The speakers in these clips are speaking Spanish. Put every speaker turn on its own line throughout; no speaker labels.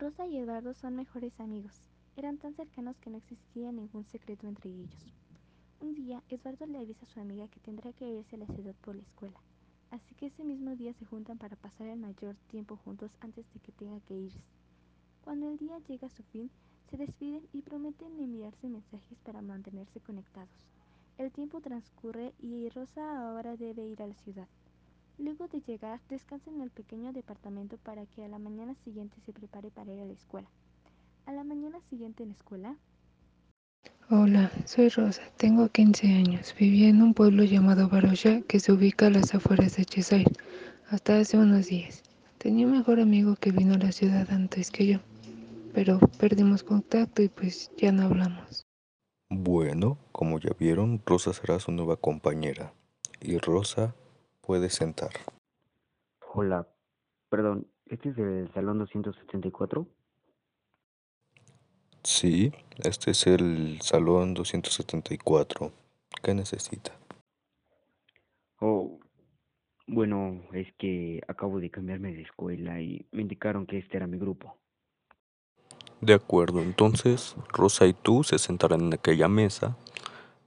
Rosa y Eduardo son mejores amigos. Eran tan cercanos que no existía ningún secreto entre ellos. Un día, Eduardo le avisa a su amiga que tendrá que irse a la ciudad por la escuela, así que ese mismo día se juntan para pasar el mayor tiempo juntos antes de que tenga que irse. Cuando el día llega a su fin, se despiden y prometen enviarse mensajes para mantenerse conectados. El tiempo transcurre y Rosa ahora debe ir a la ciudad. Luego de llegar, descansa en el pequeño departamento para que a la mañana siguiente se prepare para ir a la escuela. A la mañana siguiente en la escuela.
Hola, soy Rosa, tengo 15 años. Vivía en un pueblo llamado Baroya que se ubica a las afueras de Cheshire, hasta hace unos días. Tenía un mejor amigo que vino a la ciudad antes que yo, pero perdimos contacto y pues ya no hablamos.
Bueno, como ya vieron, Rosa será su nueva compañera. Y Rosa puede sentar.
Hola, perdón, ¿este es el salón 274?
Sí, este es el salón 274. ¿Qué necesita?
Oh, bueno, es que acabo de cambiarme de escuela y me indicaron que este era mi grupo.
De acuerdo, entonces Rosa y tú se sentarán en aquella mesa.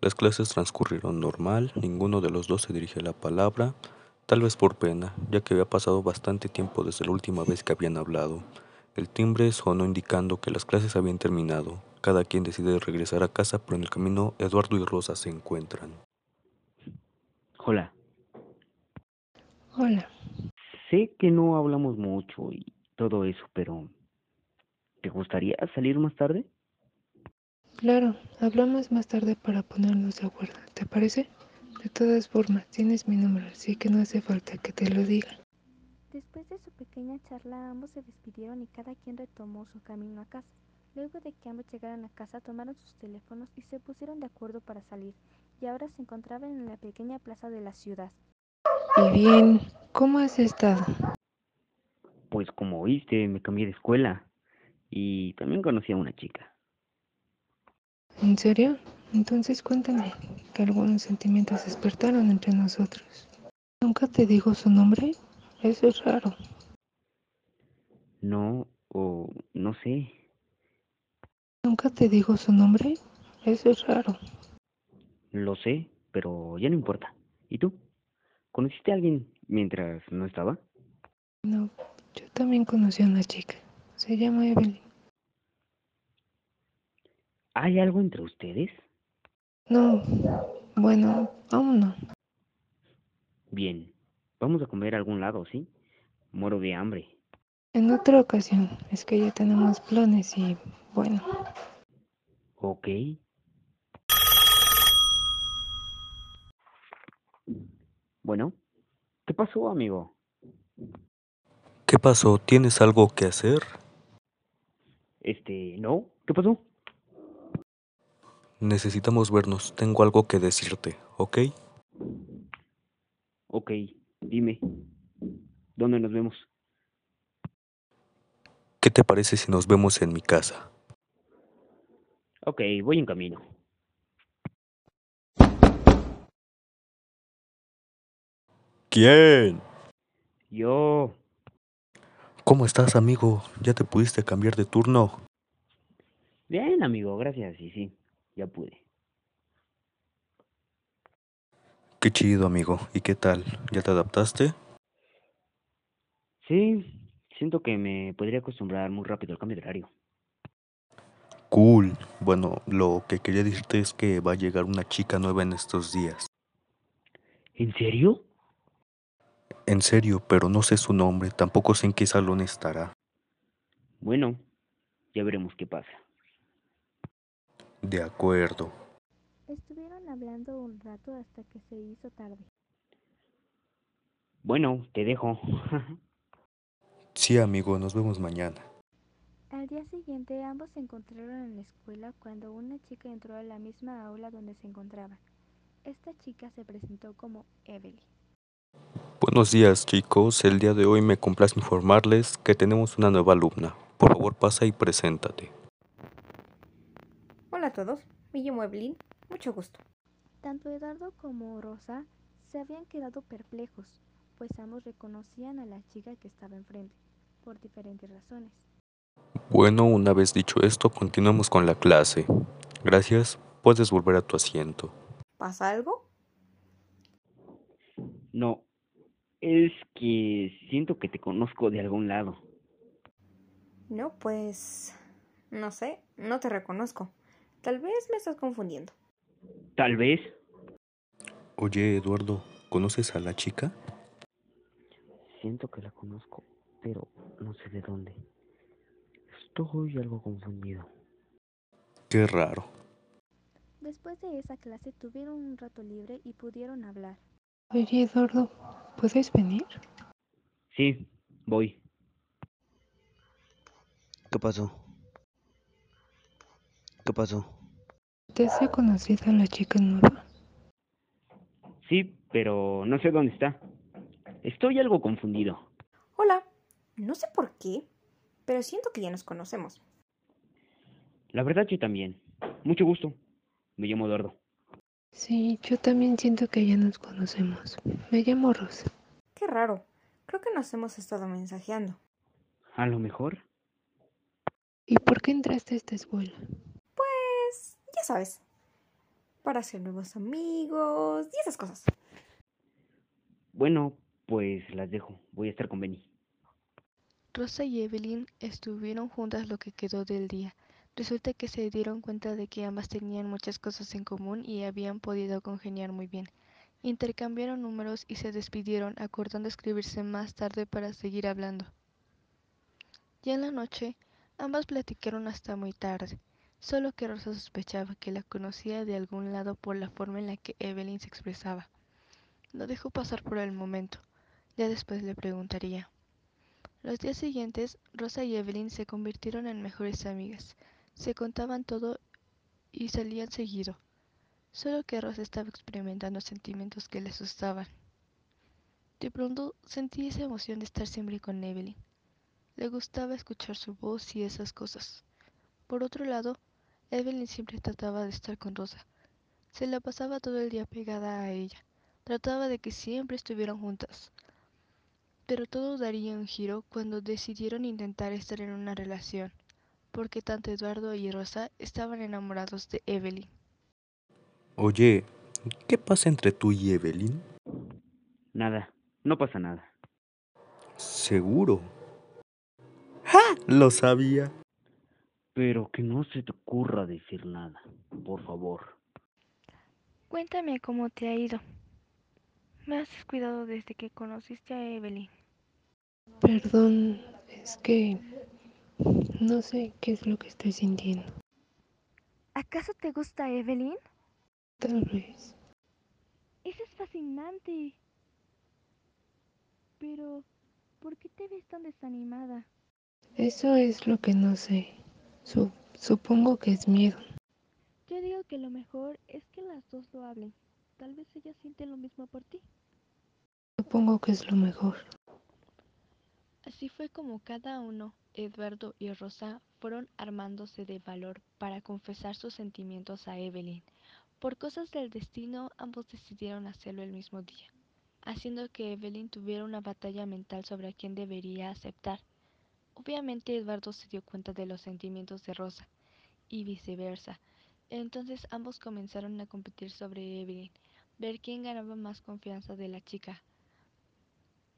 Las clases transcurrieron normal, ninguno de los dos se dirige la palabra, tal vez por pena, ya que había pasado bastante tiempo desde la última vez que habían hablado. El timbre sonó indicando que las clases habían terminado. Cada quien decide regresar a casa, pero en el camino Eduardo y Rosa se encuentran.
Hola,
Hola,
sé que no hablamos mucho y todo eso, pero ¿te gustaría salir más tarde?
Claro, hablamos más tarde para ponernos de acuerdo, ¿te parece? De todas formas, tienes mi número, así que no hace falta que te lo diga.
Después de su pequeña charla, ambos se despidieron y cada quien retomó su camino a casa. Luego de que ambos llegaran a casa, tomaron sus teléfonos y se pusieron de acuerdo para salir, y ahora se encontraban en la pequeña plaza de la ciudad.
Y bien, ¿cómo has estado?
Pues como oíste, me cambié de escuela y también conocí a una chica.
¿En serio? Entonces cuéntame, que algunos sentimientos despertaron entre nosotros. ¿Nunca te digo su nombre? Eso es raro.
No, o no sé.
¿Nunca te digo su nombre? Eso es raro.
Lo sé, pero ya no importa. ¿Y tú? ¿Conociste a alguien mientras no estaba?
No, yo también conocí a una chica. Se llama Evelyn.
¿Hay algo entre ustedes?
No, bueno, aún no.
Bien. Vamos a comer a algún lado, ¿sí? Muero de hambre.
En otra ocasión, es que ya tenemos planes y bueno,
Ok. Bueno, ¿qué pasó, amigo?
¿Qué pasó? ¿Tienes algo que hacer?
Este, ¿no? ¿Qué pasó?
Necesitamos vernos. Tengo algo que decirte, ¿ok?
Ok, dime. ¿Dónde nos vemos?
¿Qué te parece si nos vemos en mi casa?
Ok, voy en camino.
¿Quién?
Yo...
¿Cómo estás, amigo? ¿Ya te pudiste cambiar de turno?
Bien, amigo, gracias. Y sí, ya pude.
Qué chido, amigo. ¿Y qué tal? ¿Ya te adaptaste?
Sí, siento que me podría acostumbrar muy rápido al cambio de horario.
Cool. Bueno, lo que quería decirte es que va a llegar una chica nueva en estos días.
¿En serio?
En serio, pero no sé su nombre, tampoco sé en qué salón estará.
Bueno, ya veremos qué pasa.
De acuerdo.
Estuvieron hablando un rato hasta que se hizo tarde.
Bueno, te dejo.
Sí, amigo, nos vemos mañana.
Al día siguiente ambos se encontraron en la escuela cuando una chica entró a la misma aula donde se encontraban. Esta chica se presentó como Evelyn.
Buenos días, chicos. El día de hoy me complace informarles que tenemos una nueva alumna. Por favor, pasa y preséntate.
Hola a todos, me llamo Evelyn, mucho gusto.
Tanto Eduardo como Rosa se habían quedado perplejos, pues ambos reconocían a la chica que estaba enfrente, por diferentes razones.
Bueno, una vez dicho esto, continuamos con la clase. Gracias, puedes volver a tu asiento.
¿Pasa algo?
No, es que siento que te conozco de algún lado.
No, pues... No sé, no te reconozco. Tal vez me estás confundiendo.
Tal vez.
Oye, Eduardo, ¿conoces a la chica?
Siento que la conozco, pero no sé de dónde. Estoy algo confundido.
Qué raro.
Después de esa clase tuvieron un rato libre y pudieron hablar.
Oye, Eduardo, ¿puedes venir?
Sí, voy.
¿Qué pasó? ¿Qué pasó?
¿Te has conocido a la chica nueva?
Sí, pero no sé dónde está. Estoy algo confundido.
Hola. No sé por qué, pero siento que ya nos conocemos.
La verdad yo también. Mucho gusto. Me llamo Eduardo.
Sí, yo también siento que ya nos conocemos. Me llamo Rosa.
Qué raro. Creo que nos hemos estado mensajeando.
A lo mejor.
¿Y por qué entraste a esta escuela?
Ya sabes. Para hacer nuevos amigos y esas cosas.
Bueno, pues las dejo. Voy a estar con Benny.
Rosa y Evelyn estuvieron juntas lo que quedó del día. Resulta que se dieron cuenta de que ambas tenían muchas cosas en común y habían podido congeniar muy bien. Intercambiaron números y se despidieron, acordando escribirse más tarde para seguir hablando. Ya en la noche, ambas platicaron hasta muy tarde, solo que Rosa sospechaba que la conocía de algún lado por la forma en la que Evelyn se expresaba. Lo dejó pasar por el momento, ya después le preguntaría. Los días siguientes, Rosa y Evelyn se convirtieron en mejores amigas. Se contaban todo y salían seguido. Solo que Rosa estaba experimentando sentimientos que le asustaban. De pronto sentí esa emoción de estar siempre con Evelyn. Le gustaba escuchar su voz y esas cosas. Por otro lado, Evelyn siempre trataba de estar con Rosa. Se la pasaba todo el día pegada a ella. Trataba de que siempre estuvieran juntas. Pero todo daría un giro cuando decidieron intentar estar en una relación, porque tanto Eduardo y Rosa estaban enamorados de Evelyn.
Oye, ¿qué pasa entre tú y Evelyn?
Nada, no pasa nada.
¿Seguro? ¡Ja! Lo sabía.
Pero que no se te ocurra decir nada, por favor.
Cuéntame cómo te ha ido. Me has descuidado desde que conociste a Evelyn.
Perdón, es que no sé qué es lo que estoy sintiendo.
¿Acaso te gusta Evelyn?
Tal vez.
Eso es fascinante. Pero, ¿por qué te ves tan desanimada?
Eso es lo que no sé. Su- supongo que es miedo.
Yo digo que lo mejor es que las dos lo hablen. Tal vez ella siente lo mismo por ti.
Supongo que es lo mejor.
Así fue como cada uno, Eduardo y Rosa, fueron armándose de valor para confesar sus sentimientos a Evelyn. Por cosas del destino, ambos decidieron hacerlo el mismo día, haciendo que Evelyn tuviera una batalla mental sobre a quién debería aceptar. Obviamente Eduardo se dio cuenta de los sentimientos de Rosa, y viceversa. Entonces ambos comenzaron a competir sobre Evelyn, ver quién ganaba más confianza de la chica.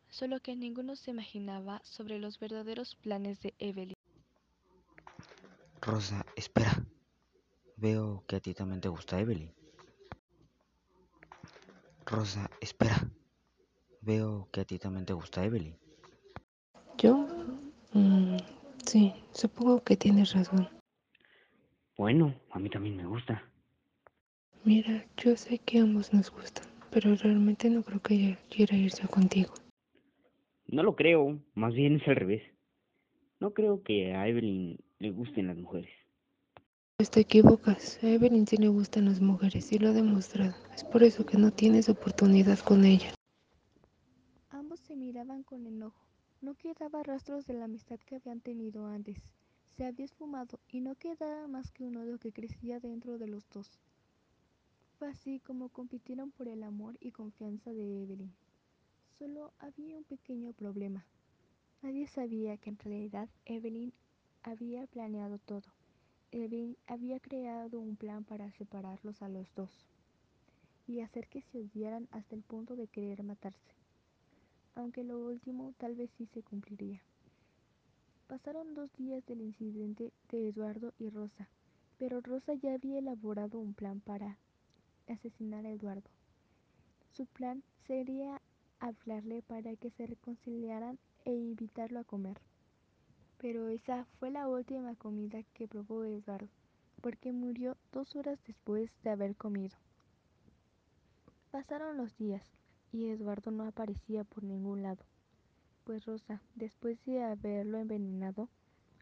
Solo que ninguno se imaginaba sobre los verdaderos planes de Evelyn.
Rosa, espera. Veo que a ti también te gusta Evelyn. Rosa, espera. Veo que a ti también te gusta Evelyn.
¿Yo? Mm, sí, supongo que tienes razón.
Bueno, a mí también me gusta.
Mira, yo sé que a ambos nos gustan, pero realmente no creo que ella quiera irse contigo.
No lo creo, más bien es al revés. No creo que a Evelyn le gusten las mujeres.
Pues te equivocas. A Evelyn sí le gustan las mujeres y lo ha demostrado. Es por eso que no tienes oportunidad con ella.
Ambos se miraban con enojo. No quedaba rastros de la amistad que habían tenido antes. Se había esfumado y no quedaba más que un odio que crecía dentro de los dos. Fue así como compitieron por el amor y confianza de Evelyn. Solo había un pequeño problema. Nadie sabía que en realidad Evelyn
había planeado todo. Evelyn había creado un plan para separarlos a los dos y hacer que se odiaran hasta el punto de querer matarse. Aunque lo último tal vez sí se cumpliría. Pasaron dos días del incidente de Eduardo y Rosa, pero Rosa ya había elaborado un plan para asesinar a Eduardo. Su plan sería hablarle para que se reconciliaran e invitarlo a comer. Pero esa fue la última comida que probó Eduardo, porque murió dos horas después de haber comido. Pasaron los días y Eduardo no aparecía por ningún lado, pues Rosa, después de haberlo envenenado,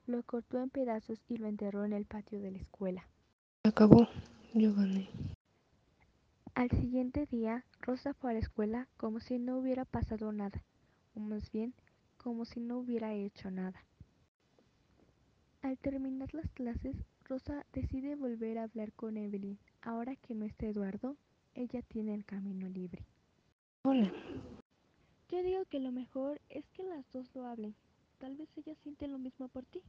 lo cortó en pedazos y lo enterró en el patio de la escuela.
Acabó, yo gané.
Al siguiente día, Rosa fue a la escuela como si no hubiera pasado nada, o más bien, como si no hubiera hecho nada. Al terminar las clases, Rosa decide volver a hablar con Evelyn. Ahora que no está Eduardo, ella tiene el camino libre.
Hola.
Yo digo que lo mejor es que las dos lo hablen. Tal vez ella siente lo mismo por ti.